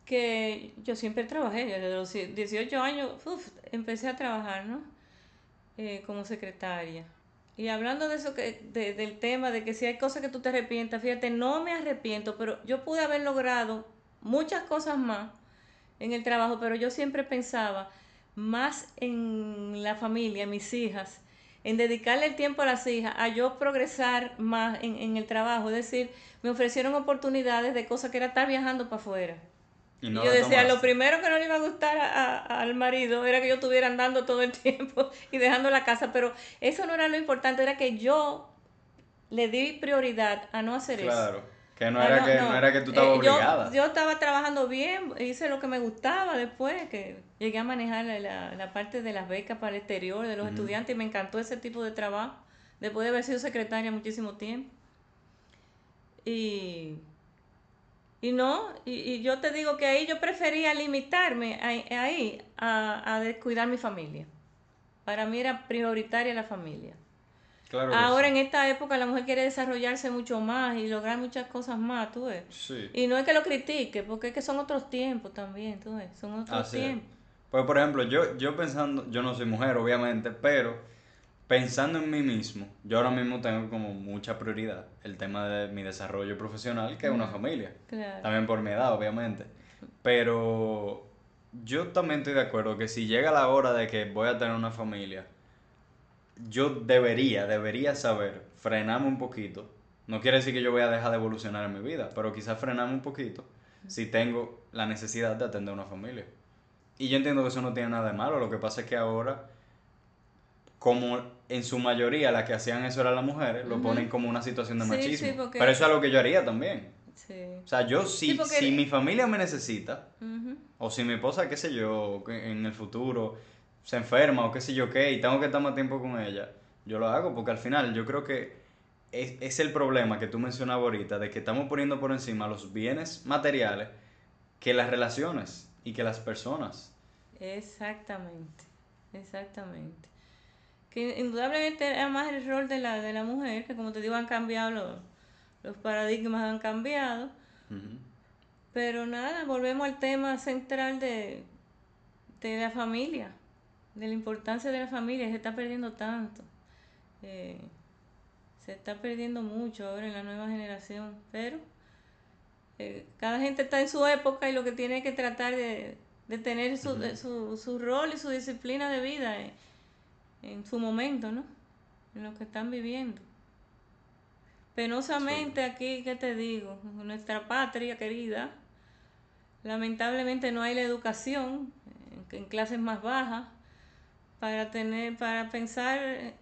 [SPEAKER 2] que yo siempre trabajé, desde los 18 años empecé a trabajar, ¿no? Eh, como secretaria. Y hablando de eso, que, del tema de que si hay cosas que tú te arrepientas, fíjate, no me arrepiento, pero yo pude haber logrado muchas cosas más en el trabajo, pero yo siempre pensaba más en la familia, mis hijas, en dedicarle el tiempo a las hijas, a yo progresar más en, el trabajo. Es decir, me ofrecieron oportunidades de cosas que era estar viajando para afuera.
[SPEAKER 1] Y no
[SPEAKER 2] yo decía, lo primero que no le iba a gustar a- a- al marido era que yo estuviera andando todo el tiempo y dejando la casa, pero eso no era lo importante, era que yo le di prioridad a no hacer eso.
[SPEAKER 1] Que no era, que, no. era que tú estabas
[SPEAKER 2] Eh, yo-
[SPEAKER 1] obligada.
[SPEAKER 2] Yo, estaba trabajando bien, hice lo que me gustaba después, que llegué a manejar la, la- la parte de las becas para el exterior de los estudiantes y me encantó ese tipo de trabajo, después de haber sido secretaria muchísimo tiempo. Y, y no, y, y yo te digo que ahí yo prefería limitarme ahí a, a descuidar mi familia. Para mí era prioritaria la familia.
[SPEAKER 1] Claro
[SPEAKER 2] Ahora
[SPEAKER 1] sí.
[SPEAKER 2] en esta época la mujer quiere desarrollarse mucho más y lograr muchas cosas más, tú ves.
[SPEAKER 1] Sí.
[SPEAKER 2] Y no es que lo critique, porque es que son otros tiempos también, tú ves, son otros
[SPEAKER 1] Así es.
[SPEAKER 2] tiempos.
[SPEAKER 1] Pues por ejemplo, yo, yo pensando, yo no soy mujer obviamente, pero pensando en mí mismo, yo ahora mismo tengo como mucha prioridad el tema de mi desarrollo profesional, que es una familia.
[SPEAKER 2] Claro.
[SPEAKER 1] También por mi edad, obviamente. Pero yo también estoy de acuerdo que si llega la hora de que voy a tener una familia, yo debería, debería saber frenarme un poquito. No quiere decir que yo voy a dejar de evolucionar en mi vida, pero quizás frenarme un poquito si tengo la necesidad de atender una familia. Y yo entiendo que eso no tiene nada de malo, lo que pasa es que ahora, como en su mayoría las que hacían eso eran las mujeres, lo ponen como una situación de
[SPEAKER 2] Sí,
[SPEAKER 1] machismo.
[SPEAKER 2] sí, porque-
[SPEAKER 1] Pero eso es algo que yo haría también.
[SPEAKER 2] Sí.
[SPEAKER 1] O sea, yo si,
[SPEAKER 2] porque-
[SPEAKER 1] si mi familia me necesita, o si mi esposa, qué sé yo, en el futuro se enferma o qué sé yo qué, y tengo que estar más tiempo con ella, yo lo hago, porque al final yo creo que es, es el problema que tú mencionabas ahorita, de que estamos poniendo por encima los bienes materiales que las relaciones y que las personas.
[SPEAKER 2] Exactamente, exactamente. Que indudablemente era más el rol de la, de la mujer, que como te digo han cambiado los, los paradigmas, han cambiado. Pero nada, volvemos al tema central de, de la familia, de la importancia de la familia, se está perdiendo tanto. Eh, se está perdiendo mucho ahora en la nueva generación, pero eh, cada gente está en su época y lo que tiene que tratar de, de tener su, de- su, su rol y su disciplina de vida en, en su momento, ¿no? En lo que están viviendo. Penosamente aquí, ¿qué te digo? Nuestra patria querida, lamentablemente no hay la educación en, en clases más bajas para tener, para pensar en,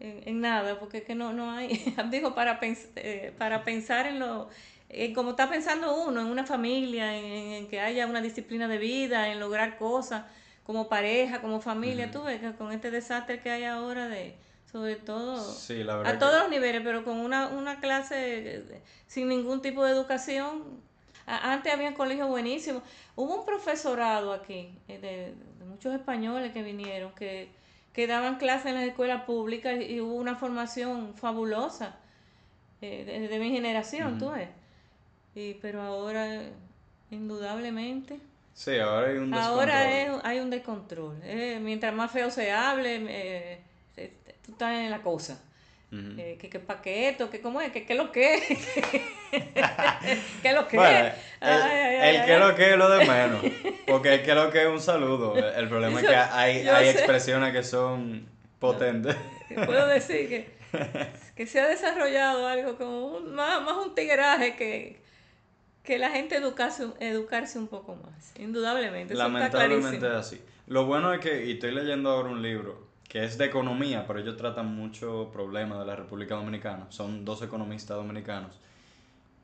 [SPEAKER 2] en nada, porque es que no, no hay, digo, para, pens- eh, para pensar en lo, en cómo está pensando uno, en una familia, en, en que haya una disciplina de vida, en lograr cosas como pareja, como familia, tú ves que con este desastre que hay ahora de, sobre todo
[SPEAKER 1] Sí, la verdad.
[SPEAKER 2] a
[SPEAKER 1] que-
[SPEAKER 2] todos los niveles, pero con una, una clase eh, sin ningún tipo de educación. Antes había colegios buenísimos. Hubo un profesorado aquí eh, de, de muchos españoles que vinieron, que, que daban clases en las escuelas públicas y, hubo una formación fabulosa eh, de, de mi generación, tú ves. Y, pero ahora, indudablemente,
[SPEAKER 1] Sí, ahora hay un descontrol.
[SPEAKER 2] Ahora es- hay un descontrol. eh, mientras más feo se hable, eh, eh, tú estás en la cosa.
[SPEAKER 1] Ujú.
[SPEAKER 2] Eh, que, que paqueto, que cómo es, que qué lo que qué lo que
[SPEAKER 1] Bueno, el,
[SPEAKER 2] Ay, ay,
[SPEAKER 1] el que lo que es lo de menos. Porque el que lo que es un saludo. El, el problema es que hay, hay expresiones que son potentes.
[SPEAKER 2] puedo decir que, que se ha desarrollado algo como un- más, más un tigueraje que, que la gente educarse, educarse un poco más. Indudablemente, eso está
[SPEAKER 1] Lamentablemente es
[SPEAKER 2] clarísimo.
[SPEAKER 1] así. Lo bueno es que, y estoy leyendo ahora un libro que es de economía, pero ellos tratan mucho problemas de la República Dominicana. Son dos economistas dominicanos.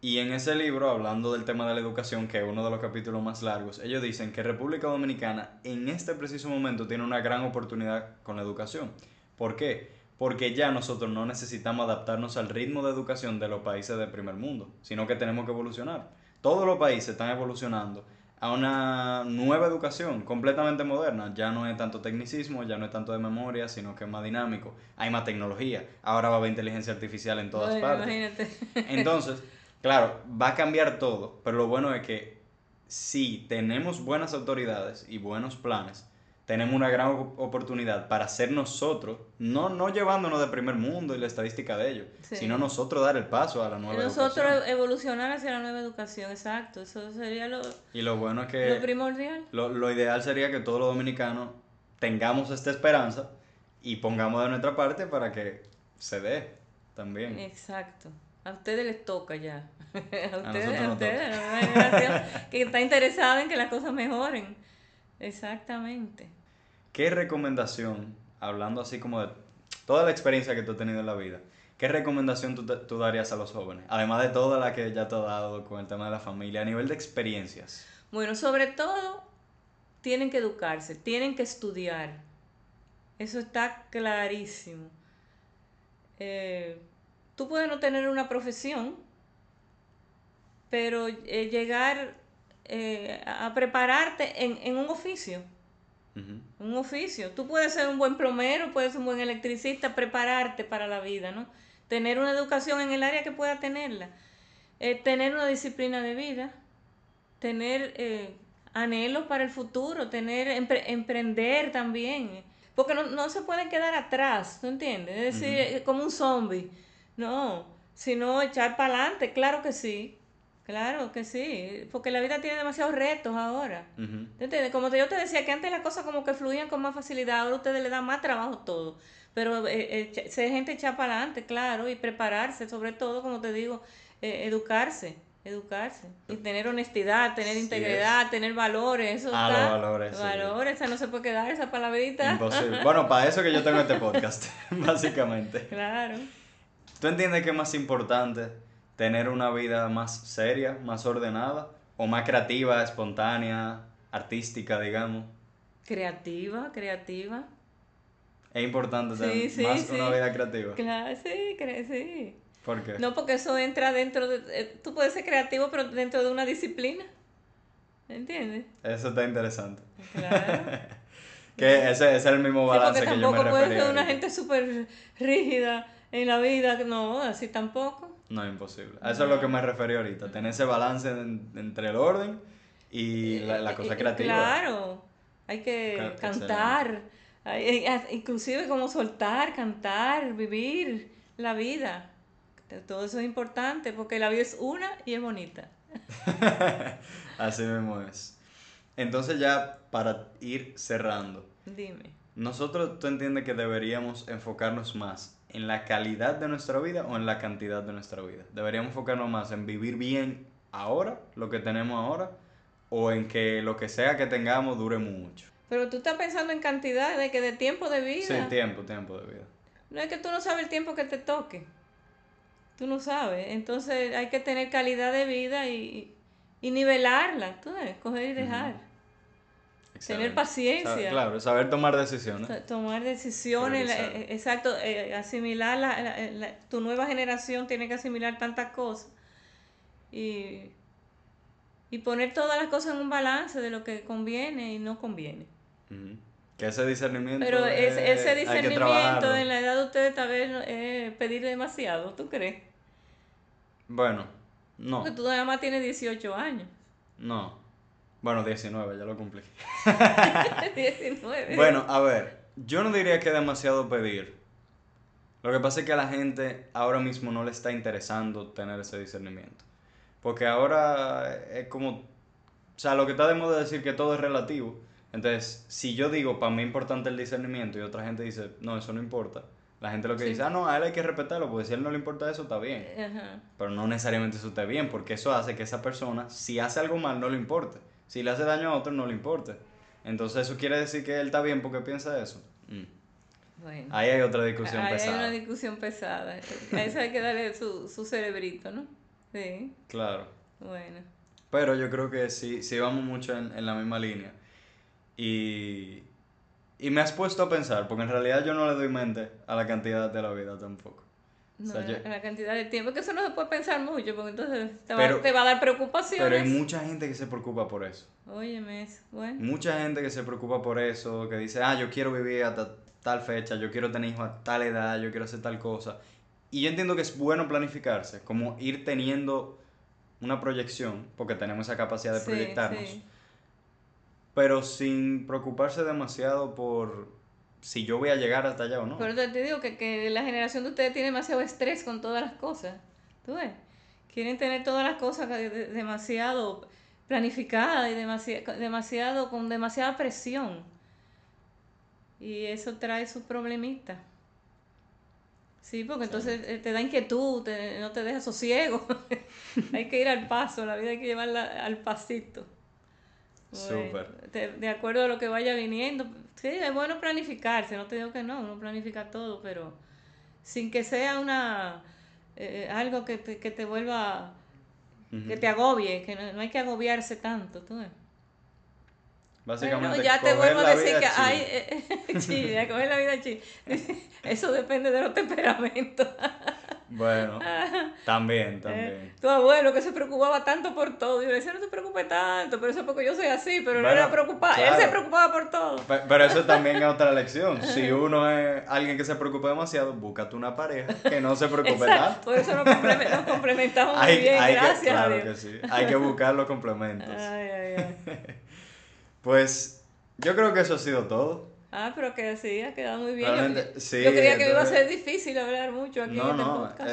[SPEAKER 1] Y en ese libro, hablando del tema de la educación, que es uno de los capítulos más largos, ellos dicen que República Dominicana en este preciso momento tiene una gran oportunidad con la educación. ¿Por qué? Porque ya nosotros no necesitamos adaptarnos al ritmo de educación de los países del primer mundo, sino que tenemos que evolucionar. Todos los países están evolucionando a una nueva educación completamente moderna. Ya no es tanto tecnicismo, ya no es tanto de memoria, sino que es más dinámico. Hay más tecnología. Ahora va a haber inteligencia artificial en todas
[SPEAKER 2] Bueno,
[SPEAKER 1] partes.
[SPEAKER 2] imagínate.
[SPEAKER 1] Entonces, claro, va a cambiar todo, pero lo bueno es que si tenemos buenas autoridades y buenos planes, tenemos una gran op- oportunidad para ser nosotros, no, no llevándonos de primer mundo y la estadística de ellos,
[SPEAKER 2] Sí.
[SPEAKER 1] sino nosotros dar el paso a la nueva
[SPEAKER 2] Nosotros
[SPEAKER 1] educación.
[SPEAKER 2] evolucionar hacia la nueva educación, exacto. Eso sería lo,
[SPEAKER 1] Y lo bueno es
[SPEAKER 2] lo
[SPEAKER 1] que
[SPEAKER 2] primordial.
[SPEAKER 1] lo, lo ideal sería que todos los dominicanos tengamos esta esperanza y pongamos de nuestra parte para que se dé también.
[SPEAKER 2] Exacto, A ustedes les toca ya. A ustedes,
[SPEAKER 1] nosotros
[SPEAKER 2] a ustedes, la nueva generación que está interesada en que las cosas mejoren. Exactamente.
[SPEAKER 1] ¿Qué recomendación, hablando así como de toda la experiencia que tú has tenido en la vida, qué recomendación tú, tú darías a los jóvenes? Además de toda la que ya te has dado con el tema de la familia, a nivel de experiencias.
[SPEAKER 2] Bueno, sobre todo, tienen que educarse, tienen que estudiar. Eso está clarísimo. Eh, tú puedes no tener una profesión, pero eh, llegar eh, a prepararte en, en un oficio. Un oficio. Tú puedes ser un buen plomero, puedes ser un buen electricista, prepararte para la vida, ¿no? Tener una educación en el área que pueda tenerla. Eh, tener una disciplina de vida. Tener eh, anhelos para el futuro. Tener empre- emprender también. Porque no, no se pueden quedar atrás, ¿tú entiendes? Es decir, eh, como un zombie. No, sino echar para adelante, claro que sí. Claro que sí. Porque la vida tiene demasiados retos ahora.
[SPEAKER 1] Ujú.
[SPEAKER 2] ¿Te entiendes? Como yo te decía que antes las cosas como que fluían con más facilidad, ahora ustedes le dan más trabajo todo. Pero eh, eh, ser gente echar para adelante, claro, y prepararse, sobre todo, como te digo, eh, educarse, educarse. Y tener honestidad, tener integridad, tener valores, eso
[SPEAKER 1] Ah,
[SPEAKER 2] está.
[SPEAKER 1] los valores, sí.
[SPEAKER 2] Valores, esa no se puede quedar, esa palabrita.
[SPEAKER 1] Imposible. Bueno, para eso que yo tengo este podcast, básicamente.
[SPEAKER 2] Claro.
[SPEAKER 1] ¿Tú entiendes que es más importante tener una vida más seria, más ordenada, o más creativa, espontánea, artística, digamos?
[SPEAKER 2] Creativa, creativa.
[SPEAKER 1] Es importante tener
[SPEAKER 2] Sí, sí,
[SPEAKER 1] más
[SPEAKER 2] sí.
[SPEAKER 1] una vida creativa.
[SPEAKER 2] Claro, sí, sí.
[SPEAKER 1] ¿Por qué?
[SPEAKER 2] No, porque eso entra dentro de... eh, Tú puedes ser creativo, pero dentro de una disciplina. ¿Entiendes?
[SPEAKER 1] Eso está interesante.
[SPEAKER 2] Claro.
[SPEAKER 1] Que ese, ese es el mismo balance
[SPEAKER 2] porque
[SPEAKER 1] que yo me
[SPEAKER 2] tampoco puedes
[SPEAKER 1] refería.
[SPEAKER 2] ser una gente súper rígida en la vida. No, así tampoco.
[SPEAKER 1] No, imposible. A eso es lo que me refería ahorita. Tener ese balance en- entre el orden y la, la
[SPEAKER 2] Eh,
[SPEAKER 1] cosa
[SPEAKER 2] eh,
[SPEAKER 1] creativa.
[SPEAKER 2] Claro. Hay que
[SPEAKER 1] Claro,
[SPEAKER 2] cantar. Hay- ah, inclusive como soltar, cantar, vivir la vida. Todo eso es importante porque la vida es una y es bonita.
[SPEAKER 1] Así mismo es. Entonces ya para ir cerrando,
[SPEAKER 2] Dime.
[SPEAKER 1] nosotros tú entiendes que deberíamos enfocarnos más en la calidad de nuestra vida o en la cantidad de nuestra vida. Deberíamos enfocarnos más en vivir bien ahora, lo que tenemos ahora, o en que lo que sea que tengamos dure mucho.
[SPEAKER 2] Pero tú estás pensando en cantidad de que de tiempo de vida.
[SPEAKER 1] Sí, tiempo, tiempo de vida.
[SPEAKER 2] No es que tú no sabes el tiempo que te toque. Tú no sabes. Entonces hay que tener calidad de vida y, y nivelarla. Tú ves, coger y dejar.
[SPEAKER 1] Excelente.
[SPEAKER 2] paciencia.
[SPEAKER 1] Saber- claro, saber tomar decisiones.
[SPEAKER 2] To- Tomar decisiones, eh, exacto, eh, asimilar, la, la- la- tu nueva generación tiene que asimilar tantas cosas y, y poner todas las cosas en un balance de lo que conviene y no conviene.
[SPEAKER 1] Ujú. Que ese discernimiento.
[SPEAKER 2] Pero es- ese discernimiento en la edad de ustedes tal vez es pedir demasiado, ¿tú crees?
[SPEAKER 1] Bueno, no,
[SPEAKER 2] Porque tú nada más tienes 18 años.
[SPEAKER 1] no. Bueno, 19, ya lo cumplí.
[SPEAKER 2] 19.
[SPEAKER 1] Bueno, a ver, yo no diría que es demasiado pedir. Lo que pasa es que a la gente ahora mismo no le está interesando tener ese discernimiento. Porque ahora es como, o sea, lo que está de moda es decir que todo es relativo. Entonces, si yo digo, para mí es importante el discernimiento y otra gente dice, no, eso no importa. La gente lo que
[SPEAKER 2] Sí.
[SPEAKER 1] dice, ah, no, a él hay que respetarlo, porque si a él no le importa eso, está bien.
[SPEAKER 2] Ajá.
[SPEAKER 1] Pero no necesariamente eso esté bien, porque eso hace que esa persona, si hace algo mal, no le importe. Si le hace daño a otro, no le importe. Entonces eso quiere decir que él está bien porque piensa eso. Mm.
[SPEAKER 2] Bueno.
[SPEAKER 1] Ahí hay otra discusión
[SPEAKER 2] Ahí hay
[SPEAKER 1] pesada.
[SPEAKER 2] una discusión pesada. A eso hay que darle su, su cerebrito, ¿no? Sí,
[SPEAKER 1] Claro.
[SPEAKER 2] bueno.
[SPEAKER 1] Pero yo creo que sí, sí vamos mucho en, en la misma línea. Y, y me has puesto a pensar, porque en realidad yo no le doy mente a la cantidad de la vida tampoco.
[SPEAKER 2] No,
[SPEAKER 1] sea, yo-
[SPEAKER 2] la cantidad de tiempo, que eso no se puede pensar mucho, porque entonces te,
[SPEAKER 1] Pero-
[SPEAKER 2] va, te va a dar preocupaciones.
[SPEAKER 1] Pero hay mucha gente que se preocupa por eso.
[SPEAKER 2] Óyeme eso, bueno.
[SPEAKER 1] Mucha gente que se preocupa por eso, que dice, ah, yo quiero vivir hasta tal fecha, yo quiero tener hijos a tal edad, yo quiero hacer tal cosa. Y yo entiendo que es bueno planificarse, como ir teniendo una proyección, porque tenemos esa capacidad de
[SPEAKER 2] Sí,
[SPEAKER 1] proyectarnos,
[SPEAKER 2] sí.
[SPEAKER 1] pero sin preocuparse demasiado por si yo voy a llegar hasta allá o no.
[SPEAKER 2] Pero te digo que, que la generación de ustedes tiene demasiado estrés con todas las cosas. ¿Tú ves? Quieren tener todas las cosas de- de- demasiado planificadas y demasiado, demasiado, con demasiada presión. Y eso trae sus problemitas. Sí, porque entonces eh, te da inquietud, te- no te deja sosiego. hay que ir al paso, la vida hay que llevarla al pasito.
[SPEAKER 1] Súper.
[SPEAKER 2] de acuerdo a lo que vaya viniendo. Sí, es bueno planificarse, no te digo que no, uno planifica todo, pero sin que sea una eh, algo que te, que te vuelva, que te agobie, que no, no hay que agobiarse tanto. ¿tú ves?
[SPEAKER 1] Básicamente,
[SPEAKER 2] Bueno, ya te vuelvo a decir que hay eh, eh, coger la vida chill. Eso depende de los temperamentos.
[SPEAKER 1] Bueno, también,
[SPEAKER 2] Eh,
[SPEAKER 1] también.
[SPEAKER 2] tu abuelo que se preocupaba tanto por todo. Yo le decía, no te preocupes tanto, pero eso es porque yo soy así, pero no era preocupado. Él se preocupaba por todo.
[SPEAKER 1] Pe- Pero eso también es otra lección. Si uno es alguien que se preocupa demasiado, búscate una pareja que no se preocupe tanto.
[SPEAKER 2] Por eso nos, comple- nos complementamos muy
[SPEAKER 1] Hay,
[SPEAKER 2] bien,
[SPEAKER 1] hay que,
[SPEAKER 2] gracias a
[SPEAKER 1] claro
[SPEAKER 2] Dios.
[SPEAKER 1] que sí. Hay que buscar los complementos.
[SPEAKER 2] Ay, ay, ay.
[SPEAKER 1] Pues yo creo que eso ha sido todo.
[SPEAKER 2] Ah, pero que sí, ha quedado muy bien. Yo-
[SPEAKER 1] sí,
[SPEAKER 2] yo creía que iba a ser difícil hablar mucho aquí
[SPEAKER 1] No,
[SPEAKER 2] en este
[SPEAKER 1] no,
[SPEAKER 2] podcast.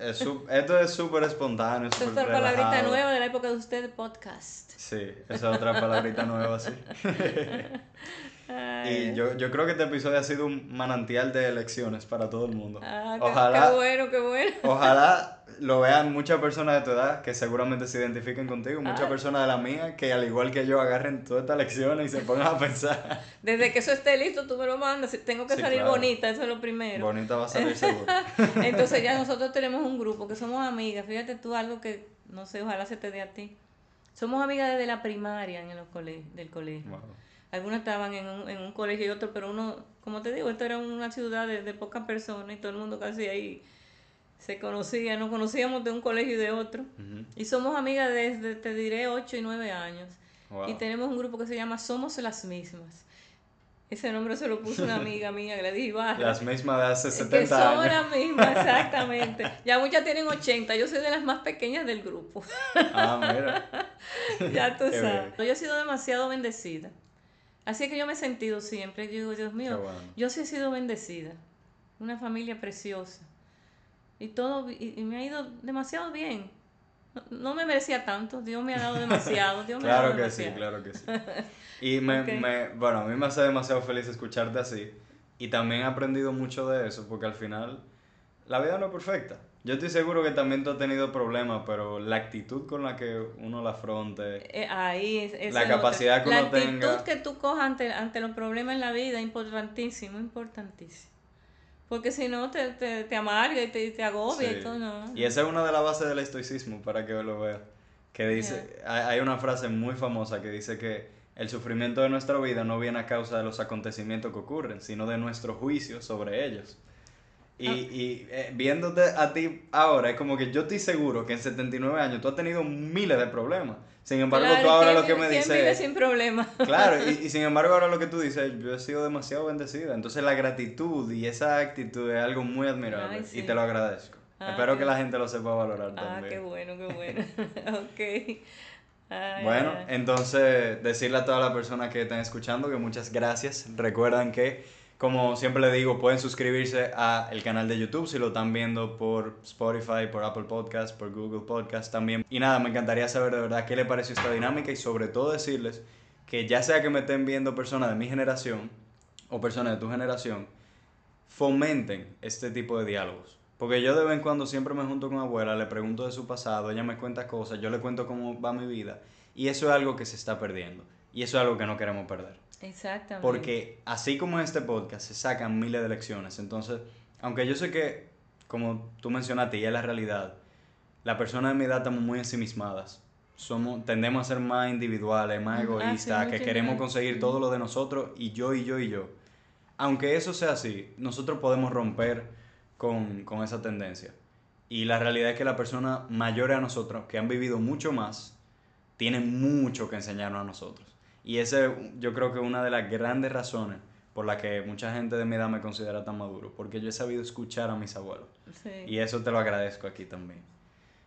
[SPEAKER 1] esto es, esto es súper espontáneo,
[SPEAKER 2] Esta es otra palabrita nueva de la época de usted, podcast.
[SPEAKER 1] Sí, esa es otra palabrita nueva, sí.
[SPEAKER 2] Ay,
[SPEAKER 1] Y yo, yo creo que este episodio ha sido un manantial de lecciones para todo el mundo.
[SPEAKER 2] ah,
[SPEAKER 1] ojalá,
[SPEAKER 2] qué bueno, qué bueno.
[SPEAKER 1] ojalá lo vean muchas personas de tu edad que seguramente se identifiquen contigo, muchas
[SPEAKER 2] Ah.
[SPEAKER 1] personas de la mía que al igual que yo agarren todas estas lecciones y se pongan a pensar.
[SPEAKER 2] Desde que eso esté listo, tú me lo mandas. Tengo que
[SPEAKER 1] Sí,
[SPEAKER 2] salir
[SPEAKER 1] claro.
[SPEAKER 2] bonita, eso es lo primero.
[SPEAKER 1] Bonita va a salir seguro.
[SPEAKER 2] Entonces ya nosotros tenemos un grupo que somos amigas. Fíjate tú algo que, no sé, ojalá se te dé a ti. Somos amigas desde la primaria en los cole- del colegio.
[SPEAKER 1] Wow.
[SPEAKER 2] Algunas estaban en un, en un colegio y otro, pero uno, como te digo, esto era una ciudad de, de pocas personas y todo el mundo casi ahí se conocía. Nos conocíamos de un colegio y de otro. Y somos amigas desde, te diré, 8 y 9 años.
[SPEAKER 1] Wow.
[SPEAKER 2] Y tenemos un grupo que se llama Somos las Mismas. Ese nombre se lo puso una amiga mía, Gladys Ibarra.
[SPEAKER 1] Las mismas de hace
[SPEAKER 2] que
[SPEAKER 1] 70
[SPEAKER 2] somos
[SPEAKER 1] años.
[SPEAKER 2] las mismas, exactamente. Ya muchas tienen 80, yo soy de las más pequeñas del grupo.
[SPEAKER 1] Ah, mira.
[SPEAKER 2] ya tú
[SPEAKER 1] Qué
[SPEAKER 2] sabes. Yo he sido demasiado bendecida. Así que yo me he sentido siempre. Yo digo, Dios mío,
[SPEAKER 1] bueno.
[SPEAKER 2] yo sí he sido bendecida. Una familia preciosa. Y todo, y, y me ha ido demasiado bien. No, no me merecía tanto, Dios me ha dado demasiado. Dios me ha dado
[SPEAKER 1] que sí,
[SPEAKER 2] demasiado.
[SPEAKER 1] claro que sí. Y me, me, bueno, a mí me hace demasiado feliz escucharte así. Y también he aprendido mucho de eso, porque al final la vida no es perfecta. Yo estoy seguro que también tú has tenido problemas, pero la actitud con la que uno la afronte,
[SPEAKER 2] Eh, ahí es,
[SPEAKER 1] La
[SPEAKER 2] es
[SPEAKER 1] capacidad que
[SPEAKER 2] La
[SPEAKER 1] uno
[SPEAKER 2] actitud
[SPEAKER 1] tenga.
[SPEAKER 2] que tú cojas ante, ante los problemas en la vida, importantísimo, importantísimo. Porque si no, te, te, te amarga y te, te agobia
[SPEAKER 1] Sí.
[SPEAKER 2] y todo, no.
[SPEAKER 1] Y esa es una de las bases del estoicismo, para que lo veas. Que dice, hay hay una frase muy famosa que dice que el sufrimiento de nuestra vida no viene a causa de los acontecimientos que ocurren, sino de nuestro juicio sobre ellos. Y,
[SPEAKER 2] Ah.
[SPEAKER 1] y eh, viéndote a ti ahora, es como que yo estoy seguro que en 79 años tú has tenido miles de problemas. Sin embargo,
[SPEAKER 2] Claro,
[SPEAKER 1] tú ahora
[SPEAKER 2] ¿quién
[SPEAKER 1] lo que me dices...
[SPEAKER 2] vive sin problemas?
[SPEAKER 1] Claro, y, y sin embargo ahora lo que tú dices, yo he sido demasiado bendecida. Entonces la gratitud y esa actitud es algo muy admirable
[SPEAKER 2] Ay, sí.
[SPEAKER 1] y te lo agradezco.
[SPEAKER 2] Ah,
[SPEAKER 1] Espero que la gente lo sepa valorar
[SPEAKER 2] Ah,
[SPEAKER 1] también.
[SPEAKER 2] qué bueno, qué bueno. ok. Ay,
[SPEAKER 1] Bueno, entonces decirle a todas las personas que están escuchando que muchas gracias. Recuerdan que, como siempre le digo, pueden suscribirse al canal de YouTube si lo están viendo por Spotify, por Apple Podcast, por Google Podcast también. Y nada, me encantaría saber de verdad qué les pareció esta dinámica y sobre todo decirles que ya sea que me estén viendo personas de mi generación o personas de tu generación, fomenten este tipo de diálogos. Porque yo de vez en cuando siempre me junto con abuela, le pregunto de su pasado, ella me cuenta cosas, yo le cuento cómo va mi vida. Y eso es algo que se está perdiendo. Y eso es algo que no queremos perder.
[SPEAKER 2] Exactamente.
[SPEAKER 1] Porque así como en este podcast se sacan miles de lecciones. Entonces, aunque yo sé que, como tú mencionaste, y es la realidad, la persona de mi edad estamos muy ensimismadas. Somos, tendemos a ser más individuales, más
[SPEAKER 2] Ah, sí,
[SPEAKER 1] egoístas, que queremos conseguir todo lo de nosotros y yo y yo y yo. Aunque eso sea así, nosotros podemos romper con, con esa tendencia. Y la realidad es que las personas mayores a nosotros, que han vivido mucho más, tienen mucho que enseñarnos a nosotros. Y ese yo creo que es una de las grandes razones por la que mucha gente de mi edad me considera tan maduro, porque yo he sabido escuchar a mis abuelos.
[SPEAKER 2] Sí.
[SPEAKER 1] Y eso te lo agradezco aquí también.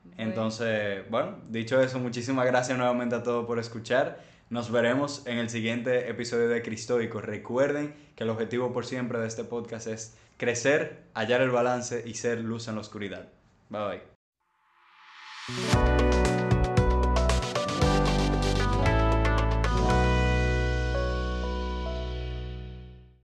[SPEAKER 2] Bueno.
[SPEAKER 1] Entonces, bueno, dicho eso, muchísimas gracias nuevamente a todos por escuchar. Nos veremos en el siguiente episodio de Cristoico. Recuerden que el objetivo por siempre de este podcast es crecer, hallar el balance y ser luz en la oscuridad. Bye bye.